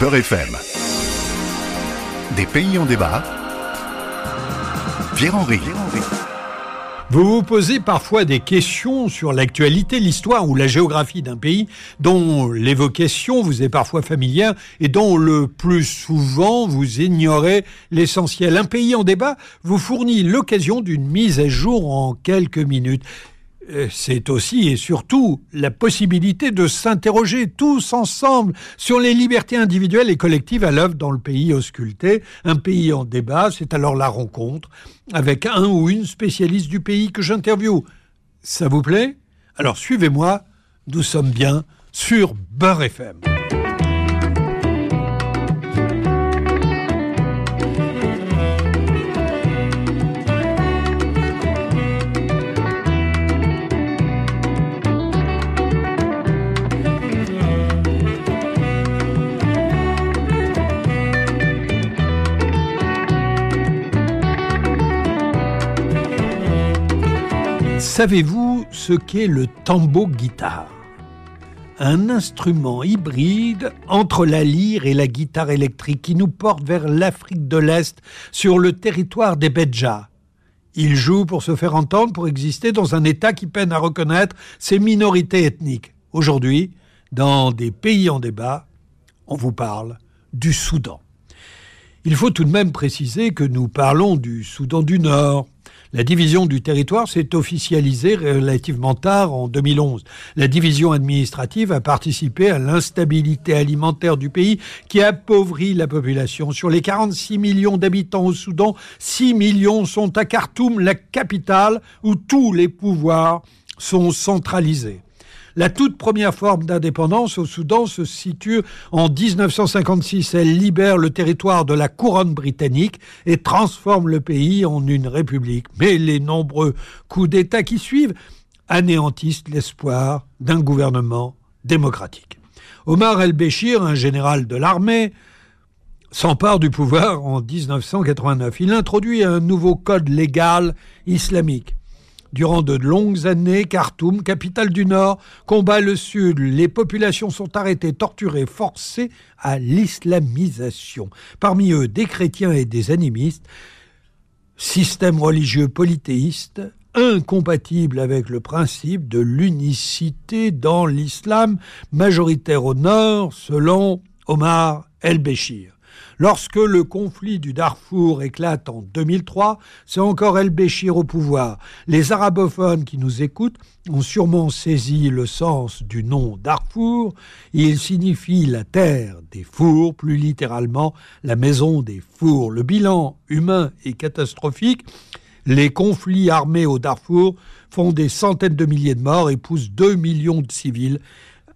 Beurre FM. Des pays en débat. Pierre-Henri. Vous vous posez parfois des questions sur l'actualité, l'histoire ou la géographie d'un pays dont l'évocation vous est parfois familière et dont le plus souvent vous ignorez l'essentiel. Un pays en débat vous fournit l'occasion d'une mise à jour en quelques minutes. Euh, c'est aussi et surtout la possibilité de s'interroger tous ensemble sur les libertés individuelles et collectives à l'œuvre dans le pays ausculté. Un pays en débat, c'est alors la rencontre avec un ou une spécialiste du pays que j'interviewe. Ça vous plaît? Alors suivez-moi, nous sommes bien sur Beurre FM. Savez-vous ce qu'est le tambour-guitare Un instrument hybride entre la lyre et la guitare électrique qui nous porte vers l'Afrique de l'Est sur le territoire des Bedja. Il joue pour se faire entendre, pour exister dans un État qui peine à reconnaître ses minorités ethniques. Aujourd'hui, dans des pays en débat, on vous parle du Soudan. Il faut tout de même préciser que nous parlons du Soudan du Nord, la division du territoire s'est officialisée relativement tard en 2011. La division administrative a participé à l'instabilité alimentaire du pays qui appauvrit la population. Sur les 46 millions d'habitants au Soudan, 6 millions sont à Khartoum, la capitale, où tous les pouvoirs sont centralisés. La toute première forme d'indépendance au Soudan se situe en 1956. Elle libère le territoire de la couronne britannique et transforme le pays en une république. Mais les nombreux coups d'État qui suivent anéantissent l'espoir d'un gouvernement démocratique. Omar el-Béchir, un général de l'armée, s'empare du pouvoir en 1989. Il introduit un nouveau code légal islamique. Durant de longues années, Khartoum, capitale du Nord, combat le Sud. Les populations sont arrêtées, torturées, forcées à l'islamisation. Parmi eux, des chrétiens et des animistes. Système religieux polythéiste, incompatible avec le principe de l'unicité dans l'islam, majoritaire au Nord, selon Omar el-Béchir. Lorsque le conflit du Darfour éclate en 2003, c'est encore El-Béchir au pouvoir. Les arabophones qui nous écoutent ont sûrement saisi le sens du nom Darfour. Il signifie la terre des fours, plus littéralement la maison des fours. Le bilan humain est catastrophique. Les conflits armés au Darfour font des centaines de milliers de morts et poussent 2 millions de civils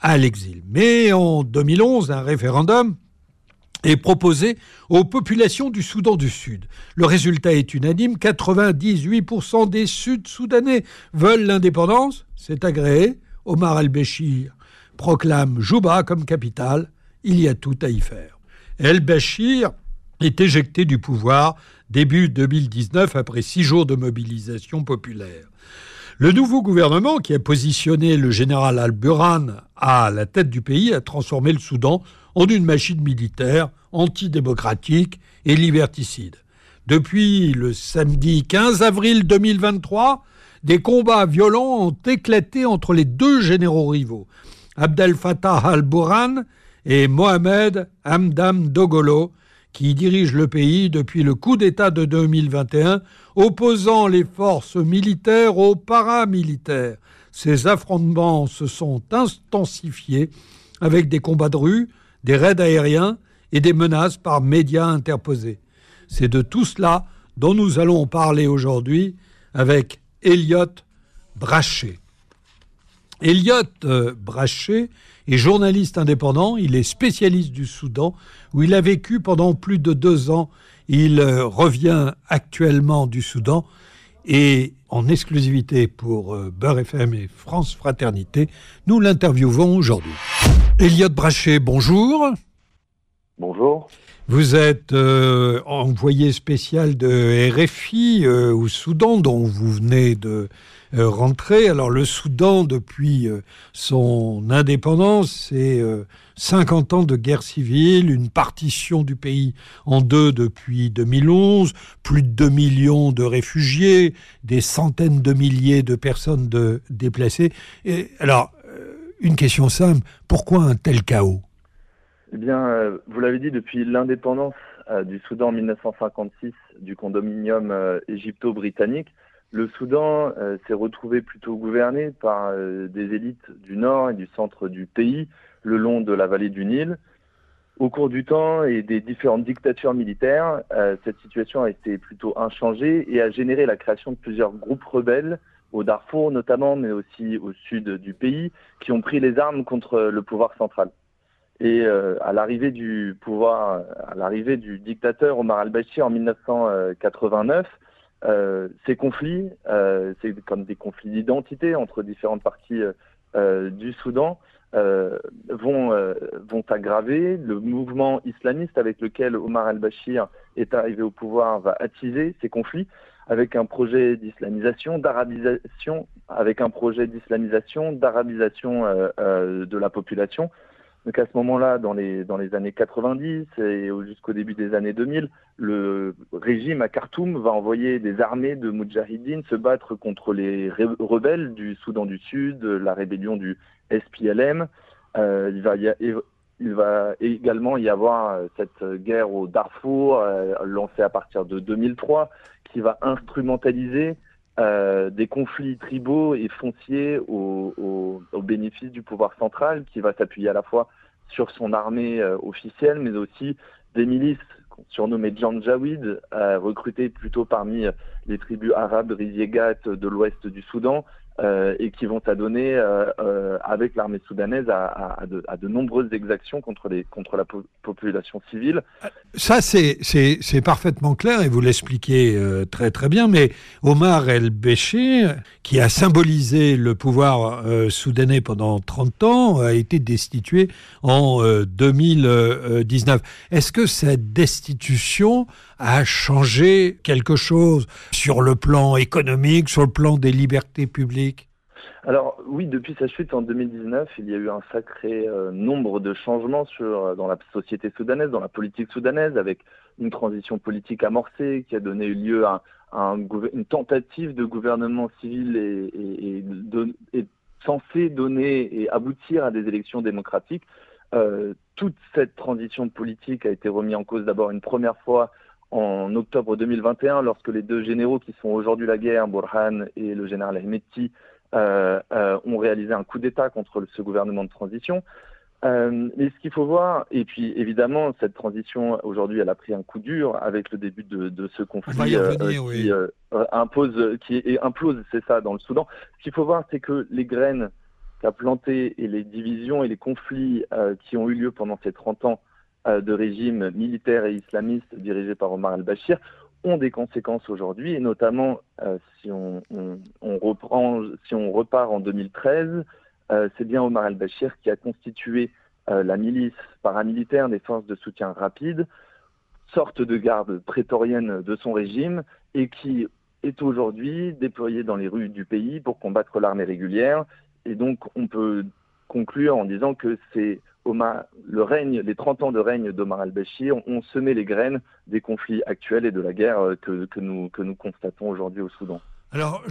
à l'exil. Mais en 2011, un référendum est proposé aux populations du Soudan du Sud. Le résultat est unanime, 98% des Sud-Soudanais veulent l'indépendance, c'est agréé. Omar al-Béchir proclame Juba comme capitale, il y a tout à y faire. El-Béchir est éjecté du pouvoir début 2019 après six jours de mobilisation populaire. Le nouveau gouvernement, qui a positionné le général al-Burhan à la tête du pays, a transformé le Soudan en une machine militaire antidémocratique et liberticide. Depuis le samedi 15 avril 2023, des combats violents ont éclaté entre les deux généraux rivaux, Abdel Fattah al-Burhan et Mohamed Hamdam Dogolo, qui dirige le pays depuis le coup d'État de 2021, opposant les forces militaires aux paramilitaires. Ces affrontements se sont intensifiés avec des combats de rue, des raids aériens et des menaces par médias interposés. C'est de tout cela dont nous allons parler aujourd'hui avec Elliot Brachet. Elliot euh, Brachet est journaliste indépendant, il est spécialiste du Soudan, où il a vécu pendant plus de deux ans. Il euh, revient actuellement du Soudan et en exclusivité pour euh, Beurre FM et France Fraternité, nous l'interviewons aujourd'hui. Elliot Brachet, bonjour. Bonjour. Vous êtes euh, envoyé spécial de RFI euh, au Soudan, dont vous venez de euh, rentrer. Alors le Soudan, depuis son indépendance, c'est 50 ans de guerre civile, une partition du pays en deux depuis 2011, plus de 2 millions de réfugiés, des centaines de milliers de personnes de, déplacées. Et, alors, une question simple, pourquoi un tel chaos? Eh bien, euh, vous l'avez dit, depuis l'indépendance euh, du Soudan en 1956 du condominium euh, égypto-britannique, le Soudan s'est retrouvé plutôt gouverné par des élites du nord et du centre du pays, le long de la vallée du Nil. Au cours du temps et des différentes dictatures militaires, cette situation a été plutôt inchangée et a généré la création de plusieurs groupes rebelles au Darfour notamment, mais aussi au sud du pays, qui ont pris les armes contre le pouvoir central. Et euh, à l'arrivée du pouvoir, à l'arrivée du dictateur Omar al-Bashir en 1989, euh, ces conflits, euh, c'est comme des conflits d'identité entre différentes parties du Soudan, vont, vont aggraver. Le mouvement islamiste avec lequel Omar al-Bashir est arrivé au pouvoir va attiser ces conflits avec un projet d'islamisation, d'arabisation, avec un projet d'islamisation, d'arabisation de la population donc à ce moment-là, dans les, dans les années 90 et jusqu'au début des années 2000, le régime à Khartoum va envoyer des armées de Moudjahidines se battre contre les rebelles du Soudan du Sud, la rébellion du SPLM. Euh, il, va y il va également y avoir cette guerre au Darfour, euh, lancée à partir de 2003, qui va instrumentaliser euh, des conflits tribaux et fonciers au, bénéfice du pouvoir central, qui va s'appuyer à la fois sur son armée euh, officielle, mais aussi des milices surnommées Janjaweed, euh, recrutées plutôt parmi les tribus arabes riziegat de l'ouest du Soudan, euh, et qui vont s'adonner euh, euh, avec l'armée soudanaise à, à, à, de, à, de, nombreuses exactions contre, les, contre la population civile. Ça, c'est parfaitement clair et vous l'expliquez euh, très très bien, mais Omar el-Béchir, qui a symbolisé le pouvoir euh, soudanais pendant 30 ans, a été destitué en 2019. Est-ce que cette destitution a changé quelque chose sur le plan économique, sur le plan des libertés publiques? Alors oui, depuis sa chute en 2019, il y a eu un sacré euh, nombre de changements sur, dans la société soudanaise, dans la politique soudanaise, avec une transition politique amorcée qui a donné lieu à, à un, une tentative de gouvernement civil et, et, donner et aboutir à des élections démocratiques. Euh, toute cette transition politique a été remise en cause d'abord une première fois en octobre 2021, lorsque les deux généraux qui sont aujourd'hui la guerre, Burhan et le général euh, euh, ont réalisé un coup d'État contre ce gouvernement de transition. Euh, mais ce qu'il faut voir, et puis évidemment, cette transition aujourd'hui, elle a pris un coup dur avec le début de, de ce conflit qui oui. impose, qui est, implose, c'est ça, dans le Soudan. Ce qu'il faut voir, c'est que les graines qu'a plantées et les divisions et les conflits qui ont eu lieu pendant ces 30 ans euh, de régime militaire et islamiste dirigé par Omar al-Bashir ont des conséquences aujourd'hui, et notamment euh, si, on, reprend, si on repart en 2013, euh, c'est bien Omar al-Bashir qui a constitué euh, la milice paramilitaire des forces de soutien rapide, sorte de garde prétorienne de son régime, et qui est aujourd'hui déployée dans les rues du pays pour combattre l'armée régulière. Et donc on peut conclure en disant que c'est le règne, les 30 ans de règne d'Omar al-Bashir ont semé les graines des conflits actuels et de la guerre euh, que, nous, constatons aujourd'hui au Soudan. Alors,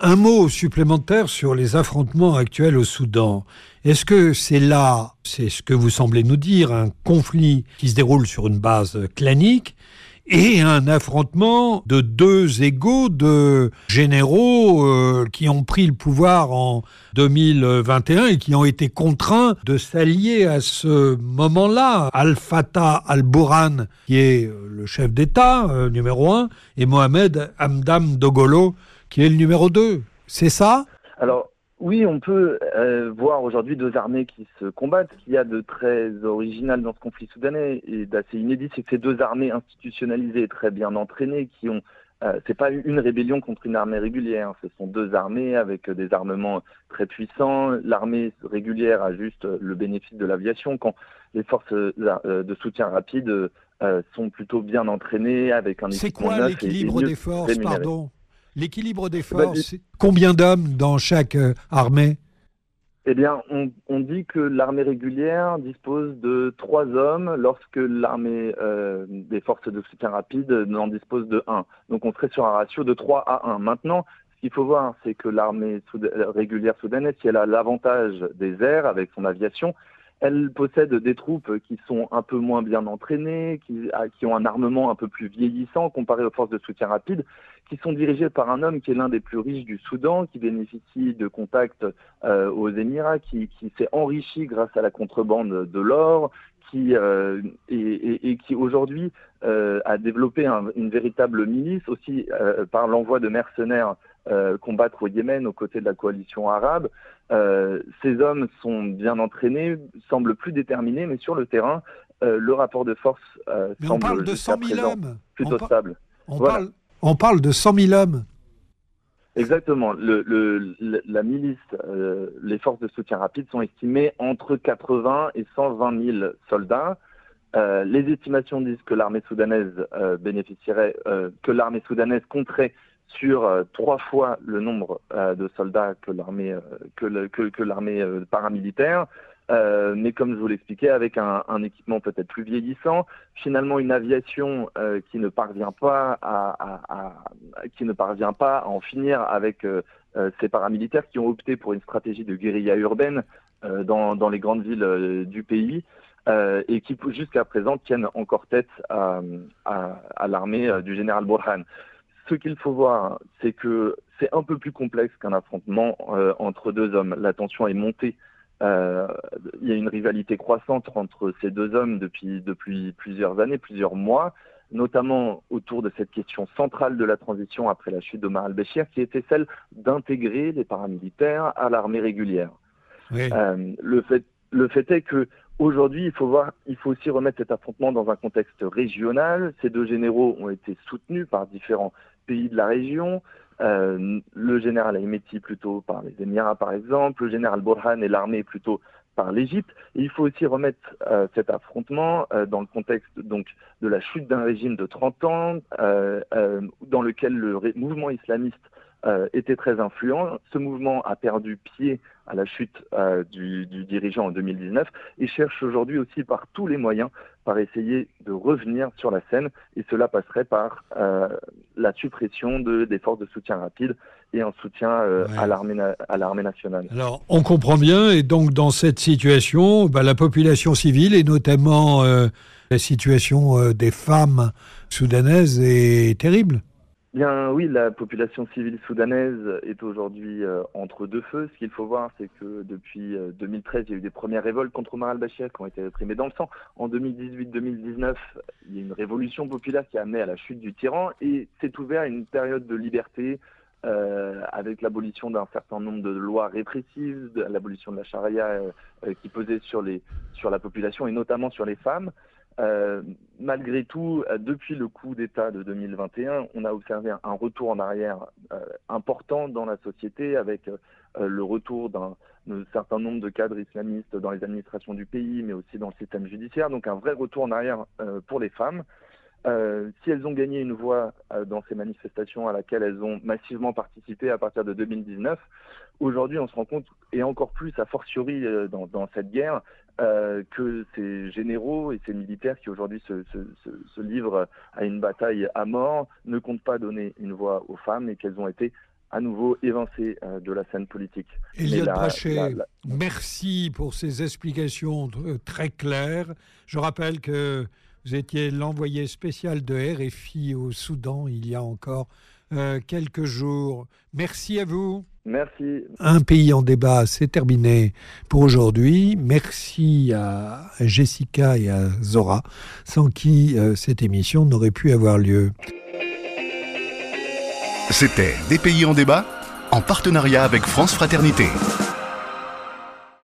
un mot supplémentaire sur les affrontements actuels au Soudan. Est-ce que c'est là, c'est ce que vous semblez nous dire, un conflit qui se déroule sur une base clanique et un affrontement de deux égaux de généraux euh, qui ont pris le pouvoir en 2021 et qui ont été contraints de s'allier à ce moment-là. Al-Fatah al-Bourhan, qui est euh, le chef d'État euh, numéro un, et Mohamed Hamdam Dogolo, qui est le numéro deux. C'est ça? Alors, oui, on peut euh, voir aujourd'hui deux armées qui se combattent. Ce qu'il y a de très original dans ce conflit soudanais et d'assez inédit, c'est que ces deux armées institutionnalisées et très bien entraînées, qui ont euh, c'est pas une rébellion contre une armée régulière. Ce sont deux armées avec des armements très puissants. L'armée régulière a juste le bénéfice de l'aviation quand les forces de soutien rapide sont plutôt bien entraînées avec un C'est quoi l'équilibre des forces, pardon? L'équilibre des bah, forces, combien d'hommes dans chaque armée? Eh bien, on, dit que l'armée régulière dispose de trois hommes lorsque l'armée euh, des forces de soutien rapide n'en dispose de un. Donc on serait sur un ratio de 3 à 1. Maintenant, ce qu'il faut voir, c'est que l'armée régulière soudanaise, si elle a l'avantage des airs avec son aviation, elle possède des troupes qui sont un peu moins bien entraînées, qui, qui, ont un armement un peu plus vieillissant comparé aux forces de soutien rapide, qui sont dirigées par un homme qui est l'un des plus riches du Soudan, qui bénéficie de contacts euh, aux Émirats, qui, s'est enrichi grâce à la contrebande de l'or, qui euh, et, qui aujourd'hui euh, a développé un, une véritable milice aussi par l'envoi de mercenaires combattre au Yémen aux côtés de la coalition arabe. Euh, ces hommes sont bien entraînés, semblent plus déterminés, mais sur le terrain, euh, le rapport de force semble on parle de 100 000 hommes. plutôt stable. On, parle, on parle de 100 000 hommes. Exactement. Le, le, la milice, les forces de soutien rapide sont estimées entre 80 et 120 000 soldats. Euh, les estimations disent que l'armée soudanaise euh, bénéficierait, euh, que l'armée soudanaise compterait sur euh, trois fois le nombre euh, de soldats que l'armée l'armée paramilitaire. mais comme je vous l'expliquais, avec un, équipement peut-être plus vieillissant, finalement une aviation qui ne parvient pas à, qui ne parvient pas à en finir avec ces paramilitaires qui ont opté pour une stratégie de guérilla urbaine dans, les grandes villes du pays. Euh, et qui jusqu'à présent tiennent encore tête à, l'armée du général Borhan ce qu'il faut voir, c'est que c'est un peu plus complexe qu'un affrontement euh, entre deux hommes. La tension est montée. Euh, il y a une rivalité croissante entre ces deux hommes depuis, depuis plusieurs années, plusieurs mois, notamment autour de cette question centrale de la transition après la chute d'Omar al-Béchir, qui était celle d'intégrer les paramilitaires à l'armée régulière. Oui. Euh, le, fait, le fait est que Aujourd'hui, il faut voir, il faut aussi remettre cet affrontement dans un contexte régional. Ces deux généraux ont été soutenus par différents de la région. Euh, le général Ahmeti plutôt par les Émirats par exemple, le général Borhan et l'armée plutôt par l'Égypte. il faut aussi remettre euh, cet affrontement euh, dans le contexte donc de la chute d'un régime de 30 ans, dans lequel le mouvement islamiste euh, était très influent. Ce mouvement a perdu pied à la chute euh, du, du, dirigeant en 2019 et cherche aujourd'hui aussi par tous les moyens par essayer de revenir sur la scène et cela passerait par euh, la suppression de, des forces de soutien rapide et un soutien euh, ouais. à l'armée nationale. Alors on comprend bien et donc dans cette situation, bah, la population civile et notamment la situation des femmes soudanaises est terrible. Bien oui, la population civile soudanaise est aujourd'hui euh, entre deux feux. Ce qu'il faut voir, c'est que depuis euh, 2013, il y a eu des premières révoltes contre Omar al-Bashir qui ont été réprimées dans le sang. En 2018-2019, il y a une révolution populaire qui a amené à la chute du tyran et s'est ouvert une période de liberté euh, avec l'abolition d'un certain nombre de lois répressives, l'abolition de la charia euh, euh, qui pesait sur, les, sur la population et notamment sur les femmes. Euh, malgré tout, euh, depuis le coup d'État de 2021, on a observé un, retour en arrière euh, important dans la société avec le retour d'un certain nombre de cadres islamistes dans les administrations du pays, mais aussi dans le système judiciaire. Donc un vrai retour en arrière pour les femmes. Si elles ont gagné une voix dans ces manifestations à laquelle elles ont massivement participé à partir de 2019, aujourd'hui on se rend compte, et encore plus a fortiori dans, dans, cette guerre, euh, que ces généraux et ces militaires qui aujourd'hui se, se, se, se, livrent à une bataille à mort ne comptent pas donner une voix aux femmes et qu'elles ont été à nouveau évincées euh, de la scène politique. Eliott Brachet, la, la... merci pour ces explications très claires. Je rappelle que vous étiez l'envoyé spécial de RFI au Soudan il y a encore euh, quelques jours. Merci à vous. Merci. Un pays en débat, c'est terminé pour aujourd'hui. Merci à Jessica et à Zora, sans qui euh, cette émission n'aurait pu avoir lieu. C'était Des pays en débat en partenariat avec France Fraternité.